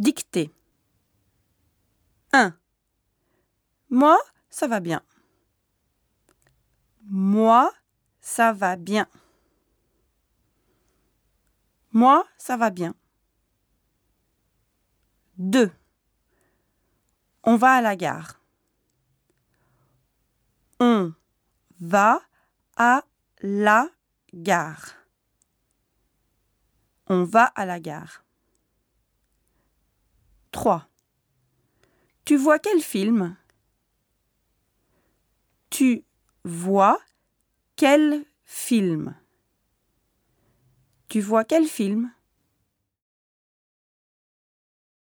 Dictée. 1. Moi, ça va bien. Moi, ça va bien. Moi, ça va bien. 2. On va à la gare. On va à la gare. On va à la gare. 3. Tu vois quel film? Tu vois quel film? Tu vois quel film?